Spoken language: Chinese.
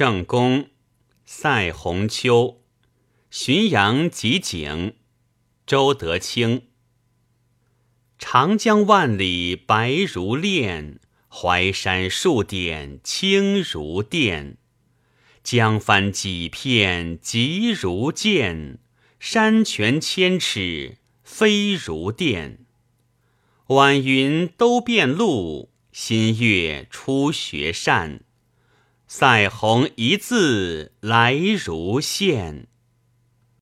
正宫，赛鸿秋，浔阳集景，周德清。长江万里白如练，淮山数点青如靛。江帆几片急如箭，山泉千尺飞如电。晚云都变路，新月出学善。赛鸿一字来如线。